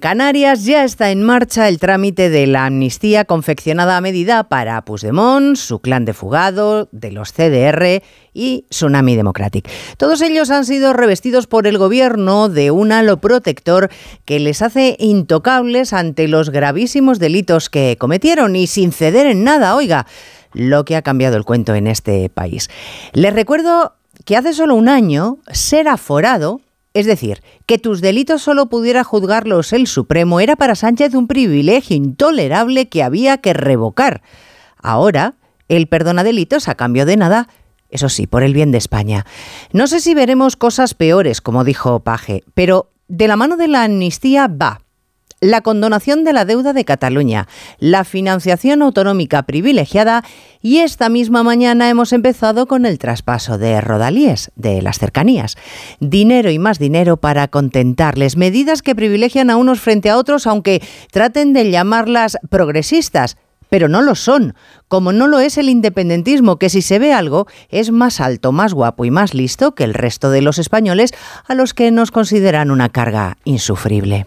Canarias ya está en marcha el trámite de la amnistía confeccionada a medida para Puigdemont, su clan de fugado, de los CDR y Tsunami Democratic. Todos ellos han sido revestidos por el gobierno de un halo protector que les hace intocables ante los gravísimos delitos que cometieron y sin ceder en nada, oiga, lo que ha cambiado el cuento en este país. Les recuerdo que hace solo un año ser aforado es decir, que tus delitos solo pudiera juzgarlos el Supremo era para Sánchez un privilegio intolerable que había que revocar. Ahora, él perdona delitos a cambio de nada, eso sí, por el bien de España. No sé si veremos cosas peores, como dijo Paje, pero de la mano de la amnistía va la condonación de la deuda de Cataluña, la financiación autonómica privilegiada y esta misma mañana hemos empezado con el traspaso de rodalíes, de las cercanías. Dinero y más dinero para contentarles, medidas que privilegian a unos frente a otros aunque traten de llamarlas progresistas. Pero no lo son, como no lo es el independentismo, que si se ve algo es más alto, más guapo y más listo que el resto de los españoles a los que nos consideran una carga insufrible.